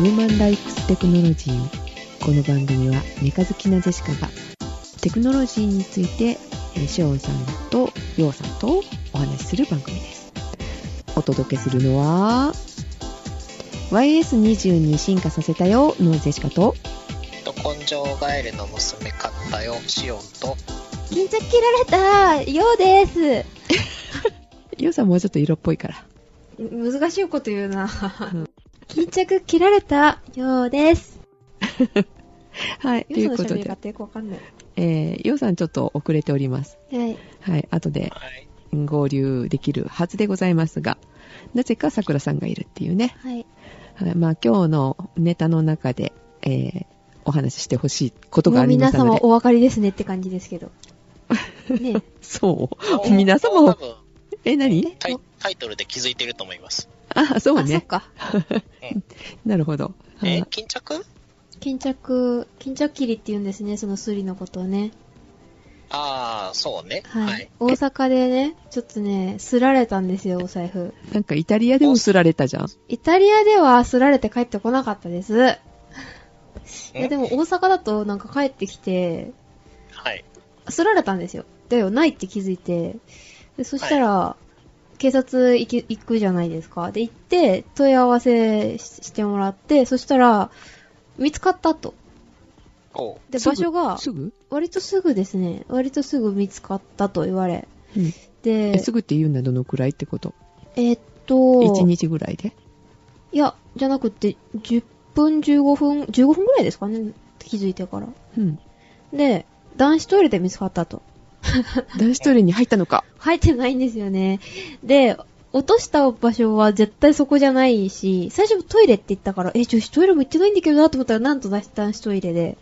ウーマンライクステクノロジーこの番組はメカ好きなジェシカがテクノロジーについてえーシオンさんとヨウさんとお話しする番組です。お届けするのは YS22 進化させたよのジェシカとど根性ガエルの娘買ったよ、シオンと、巾着切られたようです。ヨウさんもうちょっと色っぽいから。難しいこと言うな。巾着切られたようです。はいといようことでその喋り方よくわかんない。えー、ヨウさんちょっと遅れておりますはい。はい後ではい。合流できるはずでございますがなぜか桜さんがいるっていうねはい。はい、まあ今日のネタの中で、えーお話ししてほしいことがありま皆様したので。お分かりですねって感じですけど。ねそう。皆様も、多分え、何？タイタイトルで気づいてると思います。あ、そうあ、そっね。か。なるほど。えあ、巾着？巾着、巾着切りって言うんですね、そのスリのことをね。ああ、そうね。はい。はい。大阪でね、ちょっとね、すられたんですよ、お財布。なんかイタリアでもすられたじゃん。イタリアではすられて帰ってこなかったです。いや、でも大阪だとなんか帰ってきて、はい。すられたんですよ。だよ、ないって気づいて。でそしたら、警察行き行くじゃないですか。で、行って、問い合わせししてもらって、そしたら、見つかったと。で、場所が、すぐ？割とすぐですね、割とすぐ見つかったと言われ。うん。え、ですぐって言うんだ、どのくらいってこと？えーっと、?1 日ぐらいで？いや、じゃなくて、10分、15分、15分ぐらいですかね、気づいてから。うん。で、男子トイレで見つかったと。男子トイレに入ったのか。入ってないんですよね。で、落とした場所は絶対そこじゃないし、最初トイレって言ったから、え、女子トイレも行ってないんだけどなと思ったら、なんと男子トイレで。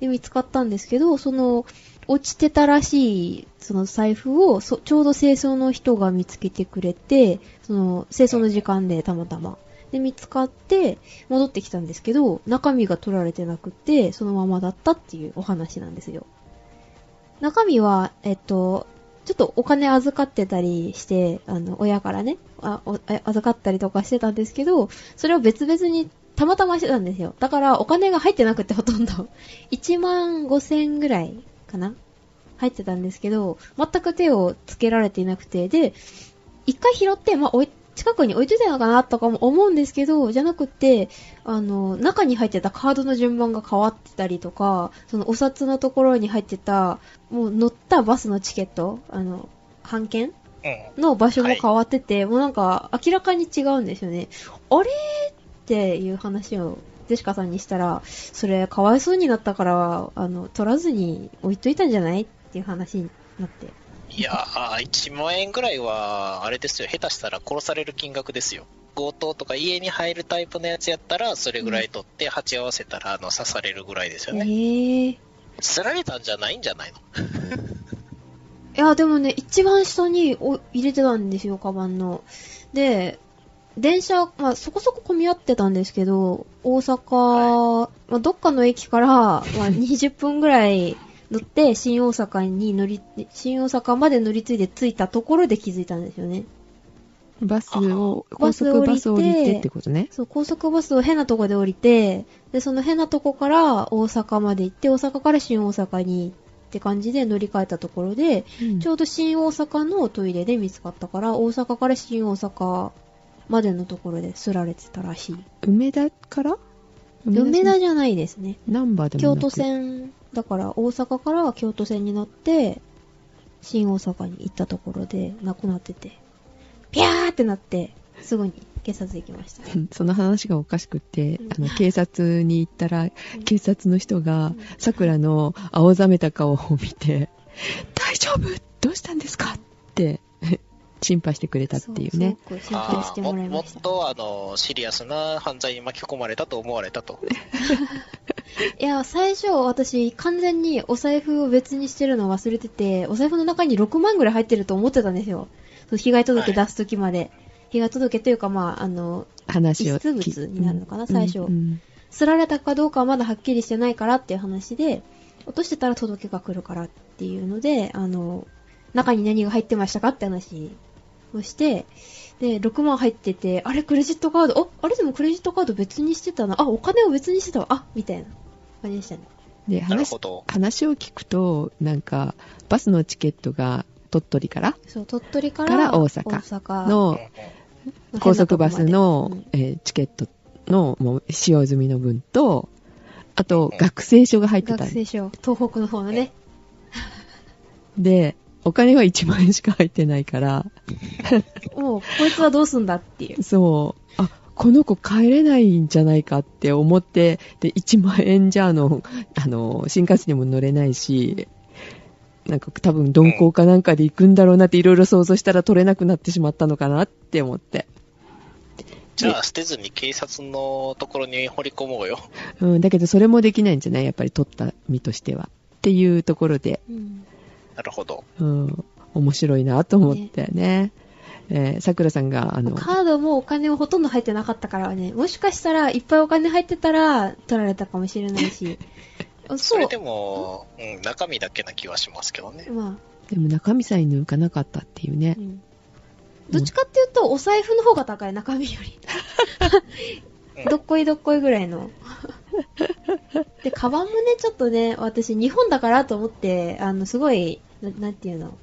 で、見つかったんですけど、その、落ちてたらしい、その財布を、そちょうど清掃の人が見つけてくれて、その、清掃の時間でたまたま。で、見つかって、戻ってきたんですけど、中身が取られてなくて、そのままだったっていうお話なんですよ。中身は、えっと、ちょっとお金預かってたりして、あの、親からね、あお預かったりとかしてたんですけど、それを別々にたまたましてたんですよ。だからお金が入ってなくてほとんど。1万5千ぐらいかな？入ってたんですけど、全く手をつけられていなくて、で、一回拾って、まあ、おい近くに置いといたのかなとかも思うんですけど、じゃなくて、あの、中に入ってたカードの順番が変わってたりとか、そのお札のところに入ってた、もう乗ったバスのチケット、あの、半券うん。の場所も変わってて、もうなんか明らかに違うんですよね。あれ？っていう話をジェシカさんにしたら、それかわいそうになったから、あの、取らずに置いといたんじゃない？っていう話になって。いやー、1万円ぐらいは、あれですよ。下手したら殺される金額ですよ。強盗とか家に入るタイプのやつやったら、それぐらい取って鉢合わせたら、あの、刺されるぐらいですよね。えー。すられたんじゃないんじゃないの？いや、でもね、一番下にお入れてたんですよ、カバンの。で、電車、まあ、そこそこ混み合ってたんですけど、大阪、まあ、どっかの駅から、まあ、20分ぐらい乗って、新大阪に乗り、新大阪まで乗り継いで着いたところで気づいたんですよね。バスを、高速バス降りてってことね。そう、高速バスを変なとこで降りて、で、その変なとこから大阪まで行って、大阪から新大阪にって感じで乗り換えたところで、うんちょうど新大阪のトイレで見つかったから、大阪から新大阪までのところですられてたらしい。梅田から？梅田じゃないですね。ナンバーでもなく？京都線、だから大阪から京都線に乗って、新大阪に行ったところで亡くなってて、ピャーってなって、すぐに警察行きました。う んその話がおかしくってうん、あの、警察に行ったら、警察の人が、桜の青ざめた顔を見て、大丈夫？どうしたんですか？って、心配してくれたっていうね。そうしてもらいももました。っと、あの、シリアスな犯罪に巻き込まれたと思われたと。いや、最初私完全にお財布を別にしてるの忘れてて、お財布の中に6万ぐらい入ってると思ってたんですよ。その被害届出すときまで。被害届というか、まあ、あの、話を。遺失物になるのかな最初。うん。すられたかどうかはまだはっきりしてないからっていう話で、落としてたら届けが来るからっていうので、あの、中に何が入ってましたかって話をして、で、6万入ってて、あれクレジットカード、あ、あれでもクレジットカード別にしてたな、あ、お金を別にしてたわ、あ、みたいな。感じでしたね。で、話なるほ、ど。話を聞くと、なんか、バスのチケットが鳥取から？そう、鳥取かからら大阪。大阪。のの高速バスの、うん。えーチケットのもう使用済みの分と、あとうん。学生証が入ってた学。生証、東北の方のね。で、お金は1万円しか入ってないから、もう、こいつはどうすんだっていう。そう、あ、この子帰れないんじゃないかって思って、で、1万円じゃあの、あの、新幹線にも乗れないし、なんか多分鈍行かなんかで行くんだろうなっていろいろ想像したら取れなくなってしまったのかなって思って。じゃあ捨てずに警察のところに掘り込もうよ。うん、だけどそれもできないんじゃない？やっぱり取った身としては。っていうところで、うん。なるほど。うん、面白いなと思ってね。えー、桜さんが、あの、カードもお金はほとんど入ってなかったからね、もしかしたらいっぱいお金入ってたら取られたかもしれないし。あそれでも、うん、中身だけな気はしますけどね。までも中身さえ抜かなかったっていうねあ、う。ん。どっちかっていうと、お財布の方が高い、中身より。う ん どっこいどっこいぐらいの。で、カバンもね、ちょっとね、私、日本だからと思って、あの、すごい、ななんていうの、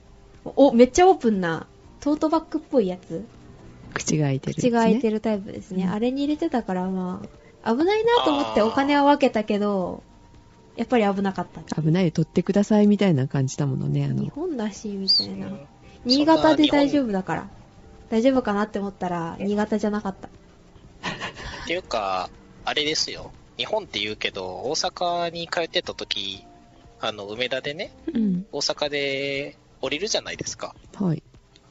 お、めっちゃオープンな、トートバッグっぽいやつ？口が開いてる、口が開いてる。るタイプですね。うんあれに入れてたから、まあ、危ないなと思ってお金は分けたけど、やっぱり危なかった。危ないよ、取ってくださいみたいな感じだものね。あの日、本だし、みたいなうん。新潟で大丈夫。夫だから。大丈夫かなって思ったら、新潟じゃなかった。っていうか、あれですよ。日本って言うけど、大阪に通ってた時、あの、梅田でね、うん。大阪で降りるじゃないですか。はい。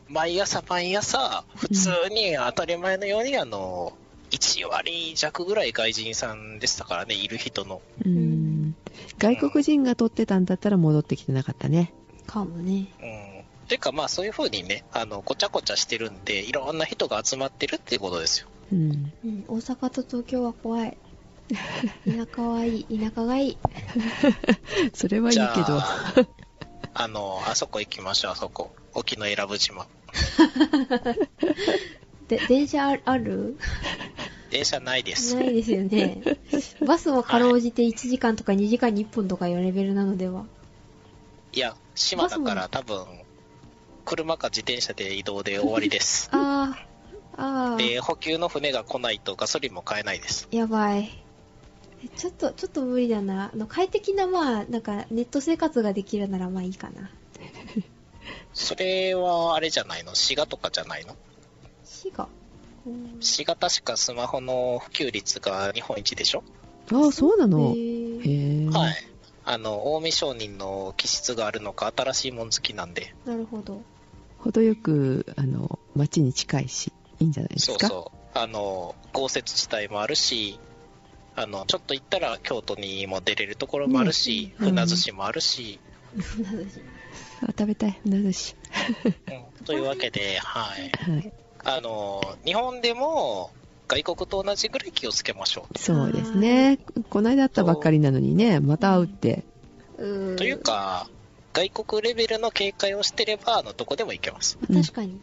毎朝毎朝、普通に当たり前のように、あの、1割弱ぐらい外人さんでしたからね、いる人の。うん。外国人が取ってたんだったら戻ってきてなかったね。かもね。うん。ていうか、まあそういう風にね、あの、ごちゃごちゃしてるんで、いろんな人が集まってるっていうことですよ。うん。うん、大阪と東京は怖い。田舎はいい、田舎がいい。それはいいじけど。ゃあ、あの、あそこ行きましょう、あそこ。沖永良部島。で、電車あある？電車ないです。ないですよね。バスもかろうじて1時間とか2時間に1本とかいうレベルなのでは？いや、島だから多分、車か自転車で移動で終わりです。あー、あー、で、補給の船が来ないとガソリンも買えないです。やばい。えちょっと、ちょっと無理だな。あの、快適な、まあ、なんか、ネット生活ができるならまあいいかな。それはあれじゃないの？滋賀とかじゃないの？滋賀。うん滋賀確かスマホの普及率が日本一でしょ、ああ、そうなへの。へーえ。はい。あの、近江商人の気質があるのか、新しいもん好きなんで。なるほど。程よく、あの、街に近いし、いいんじゃないですか？そうそう。あの、豪雪地帯もあるし、あの、ちょっと行ったら京都にも出れるところもあるし、ねうん船寿司もあるし、あ食べたい、船寿司。うんというわけで、はい。はい。あの、日本でも外国と同じぐらい気をつけましょそうですね。この間会ったばっかりなのにね、また会うって。う。という、か、外国レベルの警戒をしてれば、あの、どこでも行けます。うん確かに。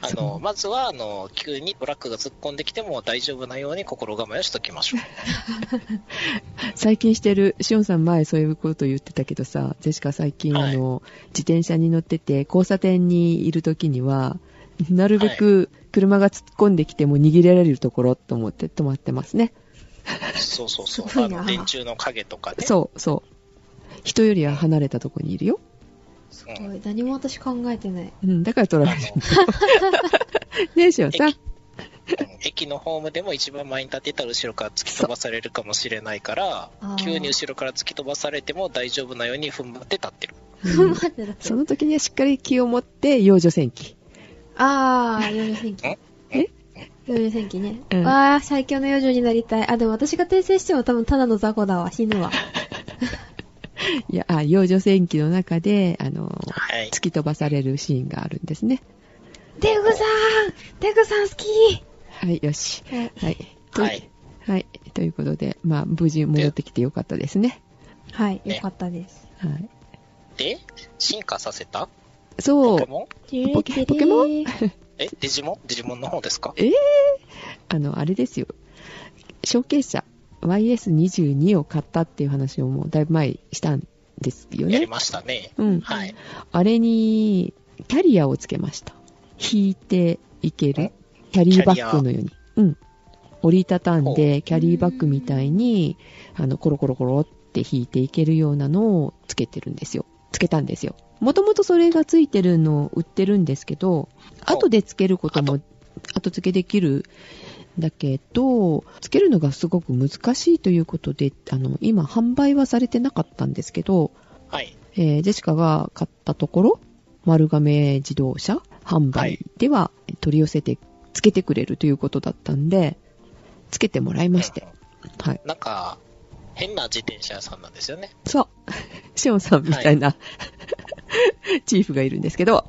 あの、まずは、あの、急にトラックが突っ込んできても大丈夫なように心構えをしときましょう。最近してる、しおんさん前そういうこと言ってたけどさ、ジェシカ最近、はいあの、自転車に乗ってて、交差点にいる時には、なるべく車が突っ込んできても逃げられるところと思って止まってますね。そうそうそう。あの、電柱の影とかね。そう、そう。人よりは離れたとこにいるよ。すごい。何も私考えてない。うん、だから取らあれる。の、ねえ、しおんさん。うん駅のホームでも一番前に立ってたら後ろから突き飛ばされるかもしれないから急に後ろから突き飛ばされても大丈夫なように踏ん張って立ってる。うん待ってだってその時にはしっかり気を持って、幼女戦記。あー、幼女戦記。え？幼女戦記ね。うんわー、最強の幼女になりたい。あ、でも私が訂正しても多分ただの雑魚だわ。死ぬわ。いや、あ、幼女戦記の中で、あの、はい。突き飛ばされるシーンがあるんですね。デグさんデグさん好きはい、よし。はいはい。とはい。はい。ということで、まあ、無事戻ってきてよかったですね。はい、ねよかったです。はい。で、進化させた？そうポケ。モン？ポケポケモン？え、デジモン？デジモンの方ですか？えー、あの、あれですよ。証券者 YS22 を買ったっていう話をもうだいぶ前にしたんですよね。やりましたね。うん。はい。あれに、キャリアをつけました。引いていける。キャリーバッグのように。うん。折りたたんで、キャリーバッグみたいに、あの、コロコロコロって引いていけるようなのをつけてるんですよ。つけたんですよ。もともとそれがついてるのを売ってるんですけど、後でつけることも、後付けできるんだけど、つけるのがすごく難しいということで、あの、今販売はされてなかったんですけど、はい。えージェシカが買ったところ、丸亀自動車販売では取り寄せてつけてくれるということだったんで、つけてもらいまして。はい。なんか、変な自転車屋さんなんですよね。そう。シオンさんみたいな、チーフがいるんですけど、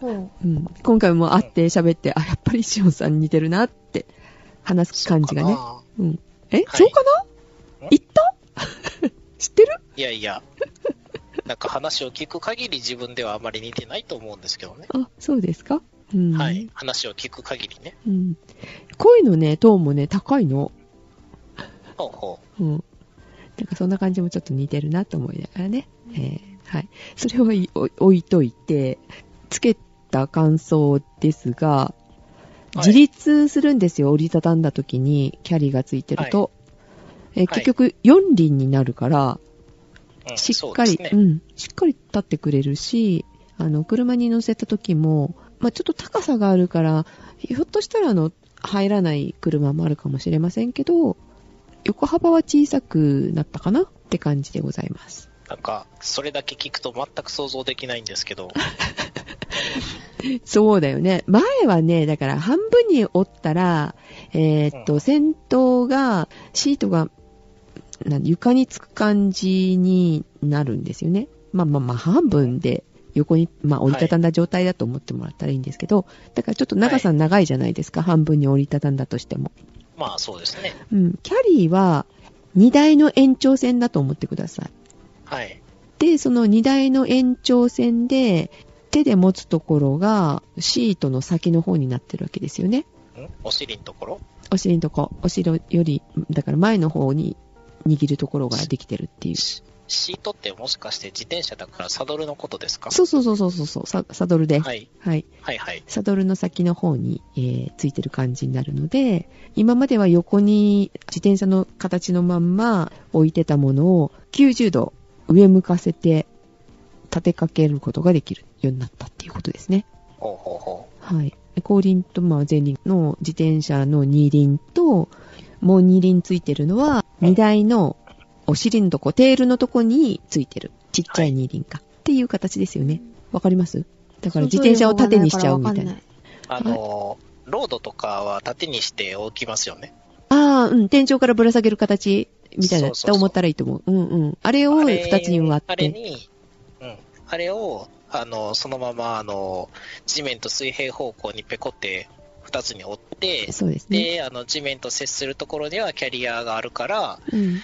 ほう。うん、今回も会って喋って、あ、やっぱりシオンさんに似てるなって話す感じがね。そうん。え、はいそうかな？言った？知ってる？ないやいや、なんか話を聞く限り自分ではあまり似てないと思うんですけどね。あ、そうですか？うん。はい。話を聞く限りね。うん。声のね、トーンもね、高いの。ほうほうん。なんかそんな感じもちょっと似てるなと思いながらね。えーはい。それは置いといて、つけた感想ですが、はい自立するんですよ。折りたたんだ時にキャリーがついてると。えー結局4輪になるから、しっかり、そうですね。うん、しっかり立ってくれるし、あの、車に乗せた時も、まあ、ちょっと高さがあるから、ひょっとしたら、あの、入らない車もあるかもしれませんけど、横幅は小さくなったかな？って感じでございます。なんか、それだけ聞くと全く想像できないんですけど、そうだよね。前はね、だから半分に折ったら、えーっと、うん先頭が、シートが、な床につく感じになるんですよね。まあまあまあ、半分で横に、まあ折りたたんだ状態だと思ってもらったらいいんですけど、だからちょっと長さ長いじゃないですか、半分に折りたたんだとしても。まあそうですね。うん。キャリーは、荷台の延長線だと思ってください。はい。で、その荷台の延長線で、手で持つところが、シートの先の方になってるわけですよね。ん？お尻のところ？お尻のとこ、お尻より、だから前の方に握るところができてるっていう。シシートってもしかして自転車だからサドルのことですか？そうそうそうそうそう、ササドルで。はい。はい。はいはい。サドルの先の方に、えーついてる感じになるので、今までは横に自転車の形のまんま置いてたものを90度上向かせて立てかけることができるようになったっていうことですね。ほうほうほはい。後輪と、まあ、前輪の自転車の二輪と、もう二輪ついてるのは、荷台のお尻のとこ、テールのとこについてる。ちっちゃい二輪か。っていう形ですよね。わかります？だから自転車を縦にしちゃうみたいな。う。あの、ロードとかは縦にして置きますよね。ああ、うん。天井からぶら下げる形みたいなそうそうそうって思ったらいいと思う。うんうん。あれを二つに割あって。れに、うん。あれを、あの、そのまま、あの、地面と水平方向にペコって二つに折って、そうですね。で、あの、地面と接するところにはキャリアがあるから、うん。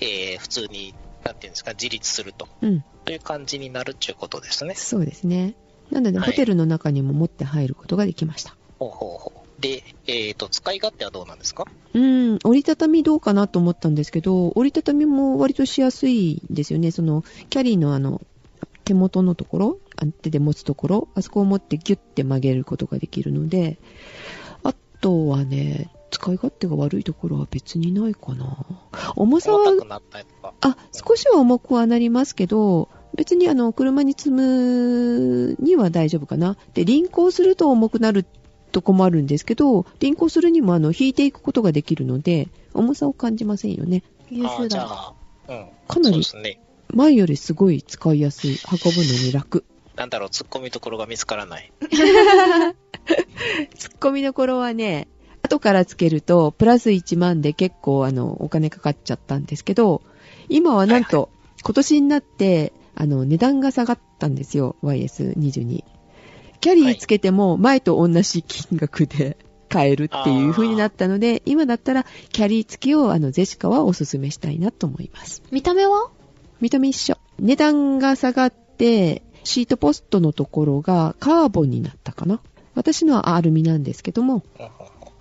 えー普通に、なんていうんですか、自立すると。うん。という感じになるっていうことですね。そうですね。なので、はいホテルの中にも持って入ることができました。ほうほうほう。で、えっ、と、使い勝手はどうなんですか？うん、折りたたみどうかなと思ったんですけど、折りたたみも割としやすいんですよね。その、キャリーのあの、手元のところ、あ手で持つところ、あそこを持ってギュッて曲げることができるので、あとはね、使い勝手が悪いところは別にないかな。重さは。あ、少しは重くはなりますけど、別にあの、車に積むには大丈夫かな。で、輪行すると重くなるとこもあるんですけど、輪行するにもあの、引いていくことができるので、重さを感じませんよね。優秀あーじゃだ。あ、うん。かなりそうですね。前よりすごい使いやすい、運ぶのに楽。なんだろう、突っ込みどころが見つからない。突っ込みどころはね、後からつけると、プラス1万で結構あの、お金かかっちゃったんですけど、今はなんと、今年になって、あの、値段が下がったんですよ、YS22。キャリーつけても前と同じ金額で 買えるっていう風になったので、今だったらキャリー付きをあの、ゼシカはおすすめしたいなと思います。見た目は？見た目一緒。値段が下がって、シートポストのところがカーボンになったかな。私のはアルミなんですけども、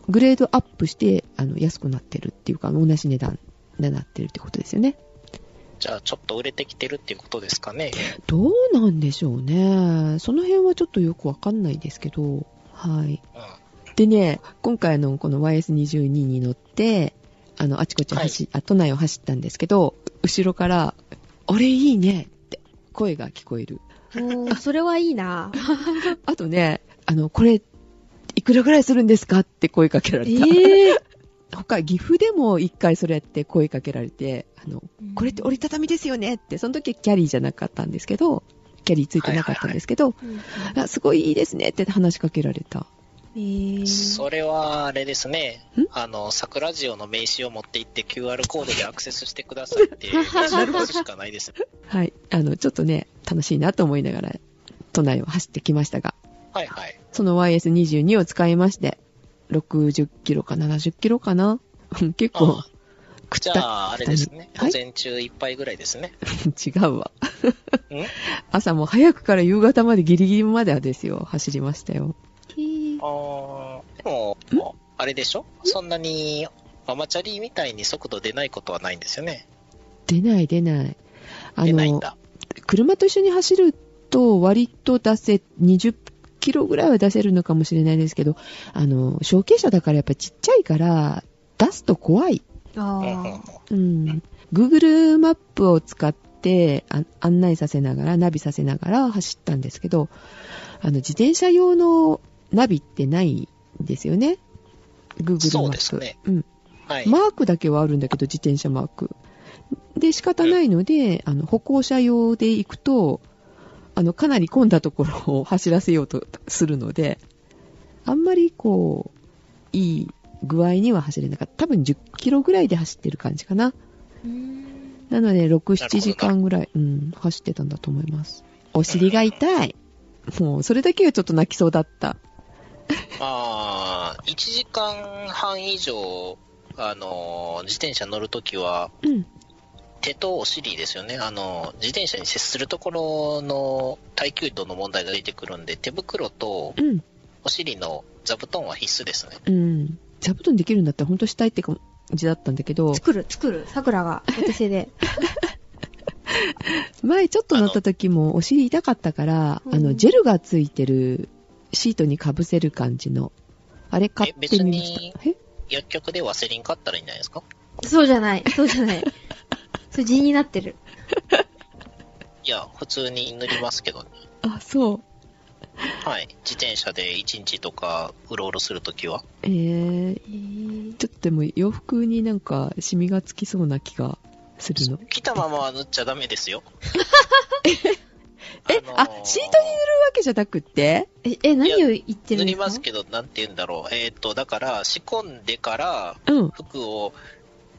グレードアップして、あの、安くなってるっていうか、同じ値段になってるってことですよね。じゃあ、ちょっと売れてきてるっていうことですかね。どうなんでしょうね。その辺はちょっとよくわかんないですけど、はい。うん。でね、今回のこの YS22 に乗って、あの、あちこち走、あ、都内を走ったんですけど、後ろから、俺いいねって声が聞こえる。おー、それはいいな。あとね、あの、これ、いくらぐらいするんですか？って声かけられた。ええ 他、岐阜でも一回それやって声かけられて、あの、これって折りたたみですよね？って、その時はキャリーじゃなかったんですけど、キャリーついてなかったんですけど、すごいいいですねって話しかけられた。えーそれは、あれですねん？あの、桜ジオの名刺を持って行って QR コードでアクセスしてくださいって、名刺を出すしかないです。はい。あの、ちょっとね、楽しいなと思いながら、都内を走ってきましたが、はいはい。その YS22 を使いまして、60キロか70キロかな？結構あ、くった、じゃあ、あれですね。はい？午前中いっぱいぐらいですね。違うわ。ん？朝も早くから夕方までギリギリまではですよ、走りましたよ。あーでも、あれでしょ？そんなに、ママチャリみたいに速度出ないことはないんですよね。出ない出ない。あの、出ないんだ。車と一緒に走ると割と出せ、20キロぐらいは出せるのかもしれないですけど、あの、小径車だからやっぱりちっちゃいから、出すと怖い。あうんうん。Google マップを使ってあ案内させながら、ナビさせながら走ったんですけど、あの、自転車用のナビってないんですよね。Google マップ。そうねうん。はい。マークだけはあるんだけど、自転車マーク。で、仕方ないので、あの、歩行者用で行くと、あの、かなり混んだところを走らせようとするので、あんまりこう、いい具合には走れなかった。多分10キロぐらいで走ってる感じかな。うーんなので、6、なるほど7時間ぐらい、うん、走ってたんだと思います。お尻が痛い。もう、それだけはちょっと泣きそうだった。まあ、1時間半以上、あの、自転車乗るときは、うん。手とお尻ですよね。あの、自転車に接するところの耐久度の問題が出てくるんで、手袋とうん。お尻の座布団は必須ですね。うん。座布団できるんだったら本当したいって感じだったんだけど、作る、作る。桜がお手製で。前ちょっと乗った時もお尻痛かったから、うんあの、ジェルがついてるシートにかぶせる感じの、あれ買ってみました。え薬局でワセリン買ったらいいんじゃないですか？そうじゃない、そうじゃない。それ地になってる。いや、普通に塗りますけどね。あ、そう。はい。自転車で1日とかうろうろするときは。えー、へーちょっとでも洋服になんかシミがつきそうな気がするの。来たままは塗っちゃダメですよ。え、あ、シートに塗るわけじゃなくって？え、え、何を言ってる塗りんですかますけど、なんて言うんだろう。えっ、と、だから、仕込んでからうん。服を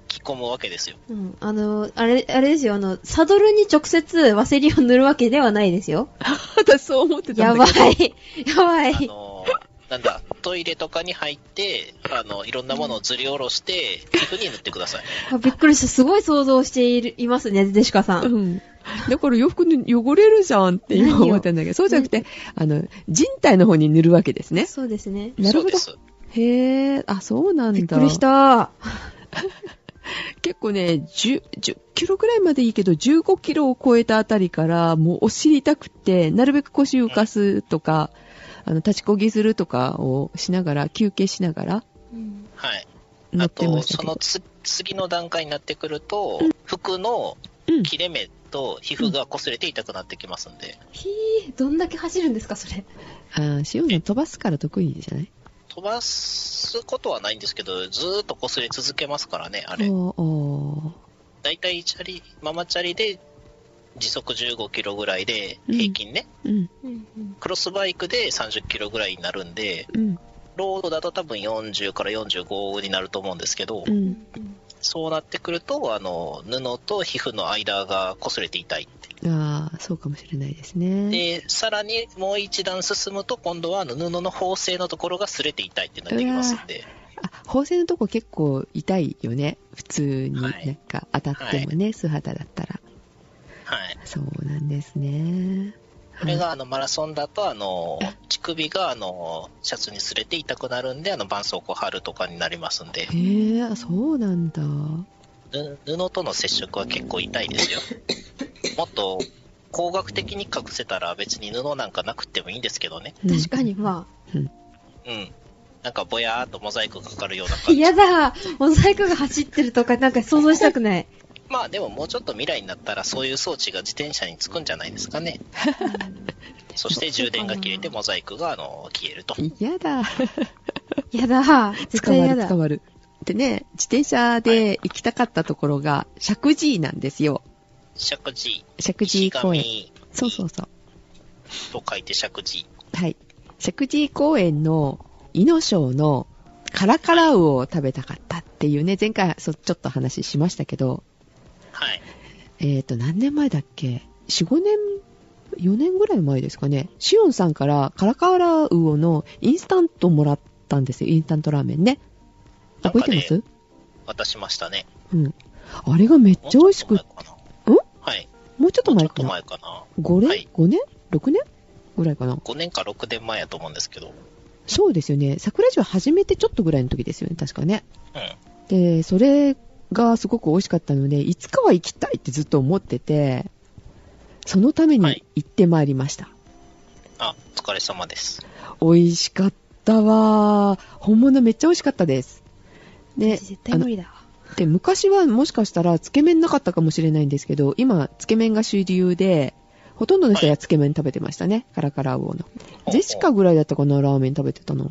着込むわけですよ。うん。あの、あれ、あれですよ、あの、サドルに直接ワセリンを塗るわけではないですよ。私そう思ってたやばんだけど。い。やばあい。の、なんだ、トイレとかに入って、あの、いろんなものをずり下ろして、皮膚に塗ってください。あびっくりした。すごい想像しているいますね、デシカさん。うん。だから洋服に汚れるじゃんって今思ったんだけど、そうじゃなくて、あの、人体の方に塗るわけですね。そうですね。なるほど。へえ、あ、そうなんだ。びっくりした。結構ね、10、10キロぐらいまでいいけど、15キロを超えたあたりから、もうお尻痛くて、なるべく腰浮かすとか、あの、立ちこぎするとかをしながら、休憩しながらうんはい。乗ってあと。そのつ次の段階になってくると、服のうん。切れ目と皮膚が擦れて痛くなってきますんで、ひー、どんだけ走るんですか、それ。あー、シオンさん飛ばすから得意じゃない？飛ばすことはないんですけど、ずーっと擦れ続けますからね、あれ。おーおだいたいチャリ、ママチャリで時速15キロぐらいで、うん平均ね、ーうん、うんうん。クロスバイクで30キロぐらいになるんで、うん、ロードだと多分40から45になると思うんですけど、う。うんんそうなってくると、あの、布と皮膚の間が擦れて痛いって。ああ、そうかもしれないですね。で、さらにもう一段進むと、今度は布の縫製のところが擦れて痛いってなってきますんで、あ、縫製のとこ結構痛いよね。普通にはないんか当たってもね、素肌だったら。はい。そうなんですね。これがあのマラソンだと、あの、乳首があの、シャツに擦れて痛くなるんで、あの、絆創膏貼るとかになりますんで、へえ、そうなんだ。ぬ布との接触は結構痛いですよ。もっと工学的に隠せたら別に布なんかなくてもいいんですけどね。うん確かに、まうん。なんかぼやーっとモザイクがかかるようなあ。感じ。嫌だモザイクが走ってるとかなんか想像したくない。まあでももうちょっと未来になったらそういう装置が自転車につくんじゃないですかね。そして充電が切れてモザイクがあの消えると。嫌だ。嫌だ絶捕まる、対嫌だ捕。まる。でね、自転車で行きたかったところが、石神井なんですよ。石神井。石神井公園。石そうそうそう。神と書いて石神井。はい。石神井公園の、イノショウのカラカラウオを食べたかったっていうね、前回そちょっと話しましたけど、はい。えっ、と、何年前だっけ ?4、5年、4年ぐらい前ですかね。シオンさんからカラカラウオのインスタントもらったんですよ。インスタントラーメンね。覚えてます？渡しましたね。うん。あれがめっちゃ美味しくっもうちょっと前かな。ん？はい。もうちょっともうちょっと前かな前かな。5年、はい ?5 年 ?6 年ぐらいかな？5年か6年前やと思うんですけど。そうですよね。桜島始めてちょっとぐらいの時ですよね、確かね。うん。で、それがすごく美味しかったので、いつかは行きたいってずっと思ってて、そのために行ってまいりました。あ、お疲れ様です。美味しかったわー。本物めっちゃ美味しかったです。で、絶対無理だで昔はもしかしたらつけ麺なかったかもしれないんですけど、今、つけ麺が主流で、ほとんどの人がつけ麺食べてましたね。カラカラウオの。ジェシカぐらいだったかな、ラーメン食べてたの。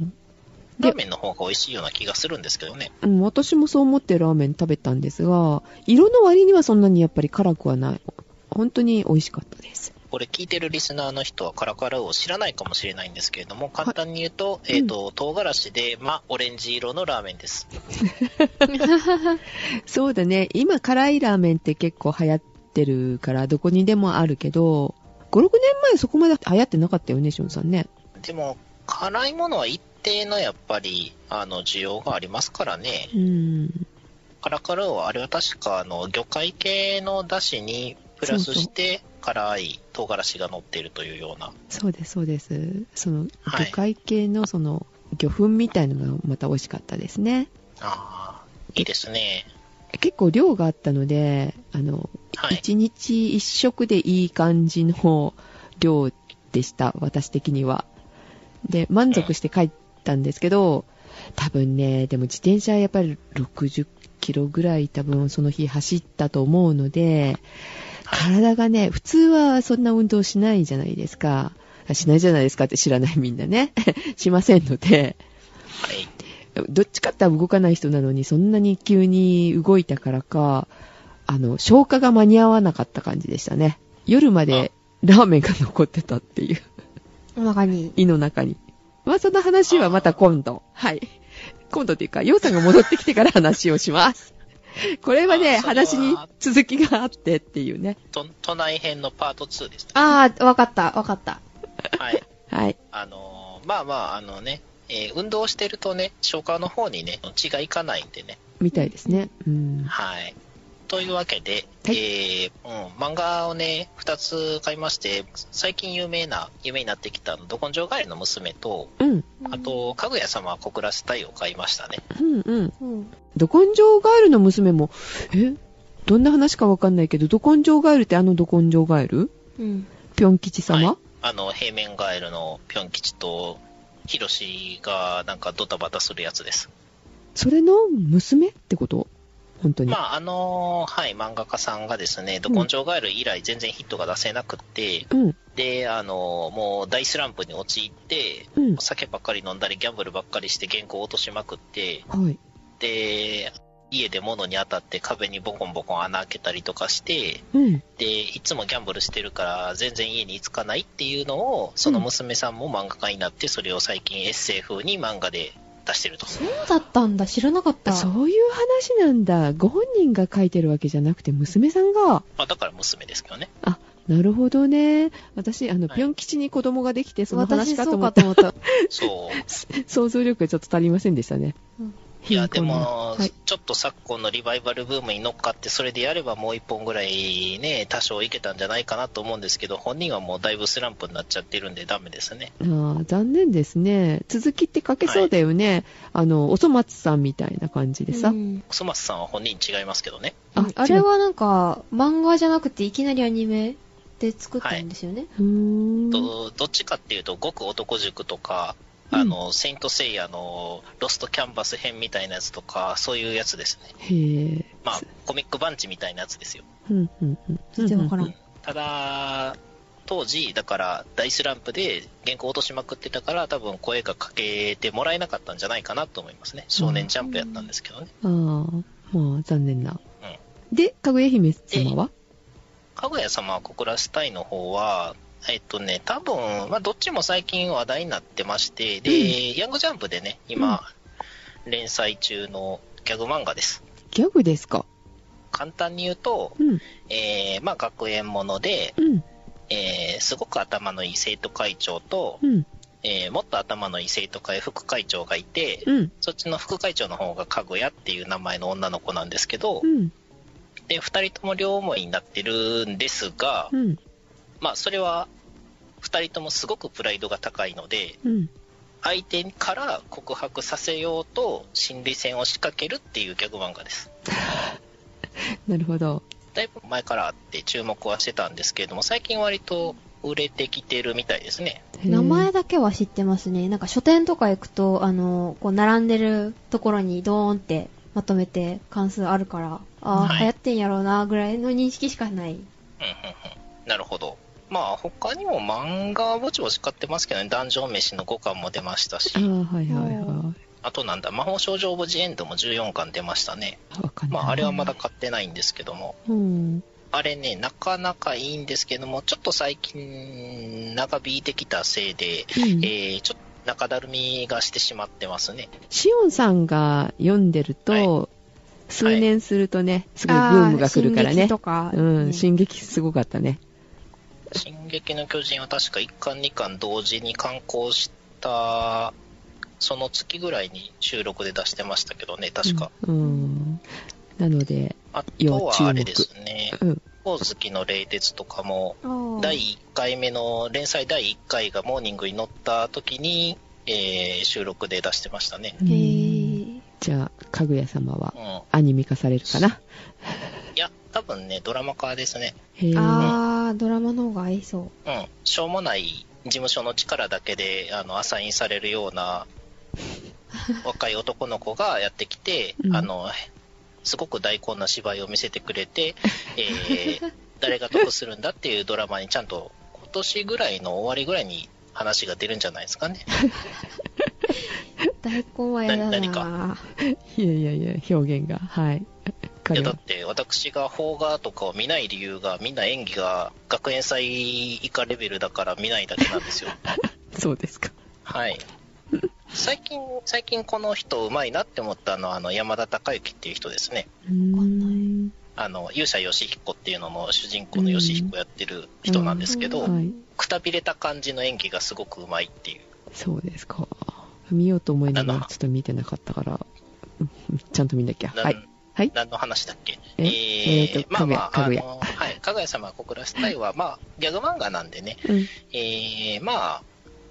ラーメンの方が美味しいような気がするんですけどね。うん、私もそう思ってラーメン食べたんですが、色の割にはそんなにやっぱり辛くはない。本当に美味しかったです。これ聞いてるリスナーの人はカラカラウを知らないかもしれないんですけれども、簡単に言うと、えっ、と、唐辛子で、ま、オレンジ色のラーメンです。そうだね。今、辛いラーメンって結構流行ってるから、どこにでもあるけど、5、6年前そこまで流行ってなかったよね、しょんさんね。でも、辛いものは一定のやっぱり、あの、需要がありますからね。うん。カラカラウは、あれは確か、あの、魚介系の出汁にプラスして、辛い唐辛子が乗っているというような。そうです、そうです。その、はい魚介系のその、魚粉みたいのがまた美味しかったですね。ああ、いいですね。結構量があったので、あの、はい。一日一食でいい感じの量でした、私的には。で、満足して帰ったんですけど、多分ね、でも自転車やっぱり60キロぐらい多分その日走ったと思うので、はい。体がね、普通はそんな運動しないじゃないですか。あしないじゃないですかって知らないみんなね。しませんので、はい。どっちかって動かない人なのに、そんなに急に動いたからか、あの、消化が間に合わなかった感じでしたね。夜までラーメンが残ってたっていう、お腹に。胃の中に。まあ、その話はまた今度。はい。今度っていうか、ヨウさんが戻ってきてから話をします。これはね、話に続きがあってっていうね。と都内編のパート2ですね。あー、わかった、わかった。はい。はい。あのーまあまあ、あのね、えー運動してるとね、消化の方にね、血がいかないんでね。みたいですね。うん。はい。というわけで、はいえーうん、漫画をね、2つ買いまして、最近有名な、有名になってきたあの、ど根性ガエルの娘と、うん。あと、かぐや様は小倉スタイを買いましたね。うんうん。うん。ど根性ガエルの娘も、え？どんな話かわかんないけど、ど根性ガエルってあのど根性ガエルうん。ぴょん吉様、はいあの、平面ガエルのぴょん吉と、ヒロシがなんかドタバタするやつです。それの娘ってこと？本当に。まあ、あのはい、漫画家さんがですね、ど根性ガエル以来全然ヒットが出せなくって、うん。で、あのもう大スランプに陥って、うんお。酒ばっかり飲んだり、ギャンブルばっかりして原稿を落としまくって、はい。で、家で物に当たって壁にボコンボコン穴開けたりとかして、うん。で、いつもギャンブルしてるから全然家に着かないっていうのを、その娘さんも漫画家になって、それを最近エッセイ風に漫画で出してると。そうだったんだ、知らなかった。そういう話なんだ。ご本人が書いてるわけじゃなくて、娘さんが。まあ、だから娘ですけどね。あ、なるほどね。私、あの、はいぴょん吉に子供ができて、その私話かとそう思った。かと思った。そう。想像力がちょっと足りませんでしたね。うんいや、でも、はい。ちょっと昨今のリバイバルブームに乗っかって、それでやればもう一本ぐらいね、多少いけたんじゃないかなと思うんですけど、本人はもうだいぶスランプになっちゃってるんでダメですね。あー残念ですね。続きって書けそうだよね。あの、おそ松さんみたいな感じでさ。うんクソマスさんは本人違いますけどね。ああれはなんか、漫画じゃなくていきなりアニメで作ったんですよね。うーん。どどっちかっていうと、極男塾とか、あの、セイントセイヤのロストキャンバス編みたいなやつとか、そういうやつですね。へえ。まあ、コミックバンチみたいなやつですよ。うんうんうん。全然わからん。ただ、当時、だから、大スランプで原稿落としまくってたから、多分声がかけてもらえなかったんじゃないかなと思いますね。少年ジャンプやったんですけどね。ああ、まあ、残念な。で、かぐや姫様は？かぐや様は小倉スタイの方は、えっとね、多分、まあ、どっちも最近話題になってまして、で、ヤングジャンプでね、今、連載中のギャグ漫画です。ギャグですか？簡単に言うと、うん。えー、まあ、学園もので、うん。えー、すごく頭のいい生徒会長と、うん。えー、もっと頭のいい生徒会副会長がいて、うん。そっちの副会長の方がかぐやっていう名前の女の子なんですけどう、ん。で、二人とも両思いになってるんですが、うん。まあ、それは、二人ともすごくプライドが高いので、うん。相手から告白させようと心理戦を仕掛けるっていうギャグ漫画です。なるほど。だいぶ前からあって注目はしてたんですけれども、最近割と売れてきてるみたいですね。名前だけは知ってますね。なんか書店とか行くと、あの、こう並んでるところにドーンってまとめて関数あるから、ああ、はい流行ってんやろうな、ぐらいの認識しかない。うんうんうん。なるほど。まあ、他にも漫画はぼちぼち買ってますけどね、ダンジョン飯の5巻も出ましたしああ、、はいはいはあとなんだ、魔法少女オブジエンドも14巻出ましたね。まあ、あれはまだ買ってないんですけども、うん。あれね、なかなかいいんですけども、ちょっと最近、長引いてきたせいで、うんえー、ちょっと中だるみがしてしまってますね。シオンさんが読んでると、数年するとね、すごいブームが来るからね進撃と。か、うん、ね進撃すごかったね。進撃の巨人は確か1巻2巻同時に刊行した、その月ぐらいに収録で出してましたけどね、確か。うん。なので、あと要注目はあれですね、うん。ほおずきの冷徹とかも、第1回目の、連載第1回がモーニングに載った時に、えー収録で出してましたね。へー。じゃあ、かぐや様はうん。いアニメ化されるかな？や、多分ね、ドラマ化ですね。へードラマの方が合いそう。うん。しょうもない事務所の力だけで、あの、アサインされるような、若い男の子がやってきて、うんあの、すごく大根な芝居を見せてくれて、えー 誰が得するんだっていうドラマにちゃんと今年ぐらいの終わりぐらいに話が出るんじゃないですかね。大根は嫌だなな何かいやいやいや、表現が。はい。かいや、だって私が邦画とかを見ない理由がみんな演技が学園祭以下レベルだから見ないだけなんですよ。そうですか。はい。最近、最近この人うまいなって思ったのは、あの、山田孝之っていう人ですね。あの、勇者ヨシヒコっていうのの主人公のヨシヒコやってる人なんですけど、うんはい。くたびれた感じの演技がすごくうまいっていう。そうですか。見ようと思いながらちょっと見てなかったから、うんちゃんと見なきゃ。はい。はい。何の話だっけ？えええーとまあまあ、かぐやあの、はい、かぐや様小倉スタイは、まあ、ギャグ漫画なんでね、うん。えー、まあ、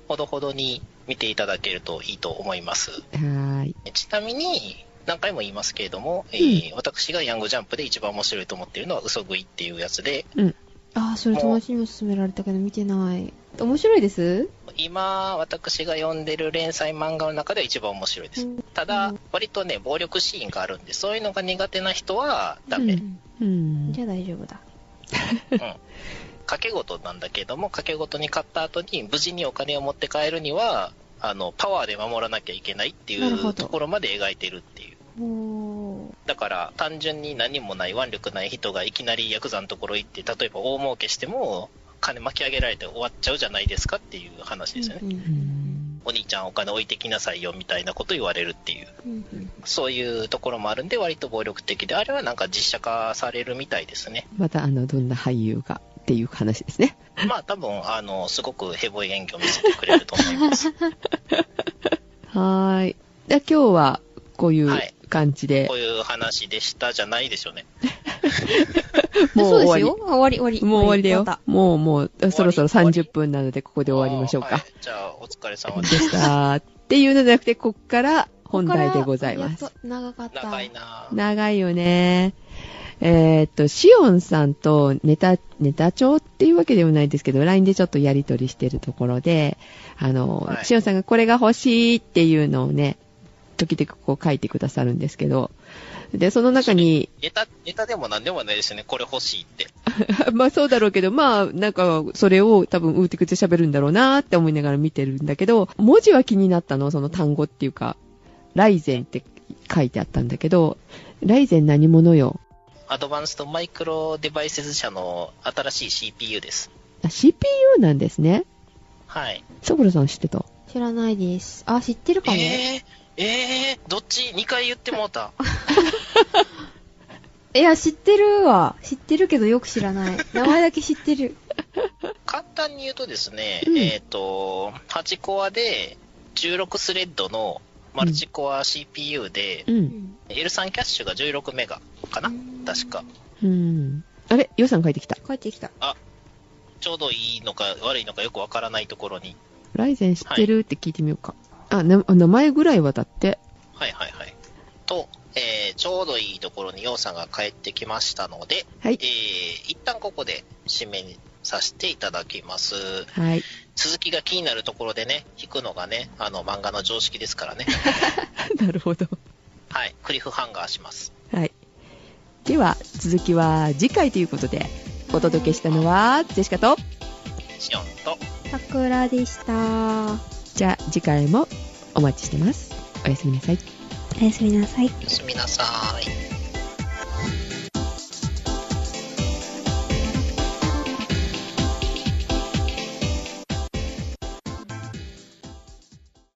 ほどほどに見ていただけるといいと思います。はーい。ちなみに、何回も言いますけれども、えー私がヤングジャンプで一番面白いと思っているのは嘘食いっていうやつで、あー、それ友達にも勧められたけど見てない。面白いです？今、私が読んでる連載漫画の中では一番面白いです。たうだん、割とね、暴力シーンがあるんで、そういうのが苦手な人はダメ。うんうん。じゃあ大丈夫だ。うん。賭け事なんだけども、賭け事に勝った後に無事にお金を持って帰るには、あの、パワーで守らなきゃいけないっていうところまで描いてるっていう。だから、単純に何もない腕力ない人がいきなりヤクザのところ行って、例えば大儲けしても、金巻き上げられて終わっちゃうじゃないですかっていう話ですよね。うんううんん。お兄ちゃんお金置いてきなさいよみたいなこと言われるっていう。うんうんそういうところもあるんで、割と暴力的で、あれはなんか実写化されるみたいですね。また、あの、どんな俳優がっていう話ですね。まあ多分、あの、すごくヘボい演技を見せてくれると思います。はーい。じゃあ今日は、こういうはい感じで。こういう話でしたじゃないでしょうね。もう終わりそうですよ。。あ終わり、終わり。もう終わりだよ。もうもう、そろそろ終わり30分なので、ここで終わりましょうかはい。じゃあ、お疲れ様ででし。したた。っていうのじゃなくて、こっから本題でございます長かった。長いなぁ。長いよね。えーっと、シオンさんとネタ、ネタ帳っていうわけでもないですけど、LINE でちょっとやりとりしてるところで、あの、はいシオンさんがこれが欲しいっていうのをね、時々こう書いてくださるんですけど、で、その中に、ネタ、ネタでも何でもないですよね。これ欲しいって。まあそうだろうけど、まあなんかそれを多分ウーテクで喋るんだろうなって思いながら見てるんだけど、文字は気になったの、その単語っていうか、ライゼンって書いてあったんだけど、ライゼン何者よ？アドバンストマイクロデバイセス社の新しい CPU です。あ CPU なんですね。はい。さくらさん知ってた？知らないです。あ、知ってるかも。えー、えー、どっち ?2 回言ってもうた。いや、知ってるわ。知ってるけどよく知らない。名前だけ知ってる。簡単に言うとですね、うんえっ、と、8コアで16スレッドのマルチコア CPU で、う。うんん。L3 キャッシュが16メガかな確か。うん。あれ？予算書いてきた。帰ってきた。ちょうどいいのか悪いのかよくわからないところに。ライゼン知ってるって聞いてみようか。あ、な名前ぐらいはだって。はいはいはい。と、えーちょうどいいところにヨウさんが帰ってきましたので、はいえ。ー一旦ここで締めにさせていただきます。はい。続きが気になるところでね、引くのがね、あの漫画の常識ですからね。なるほど。はい。クリフハンガーします。はい。では、続きは次回ということで、お届けしたのは、ジェシカと、シオンと、桜でした。じゃあ次回もお待ちしてます。おやすみなさい。おやすみなさい。おやすみなさい。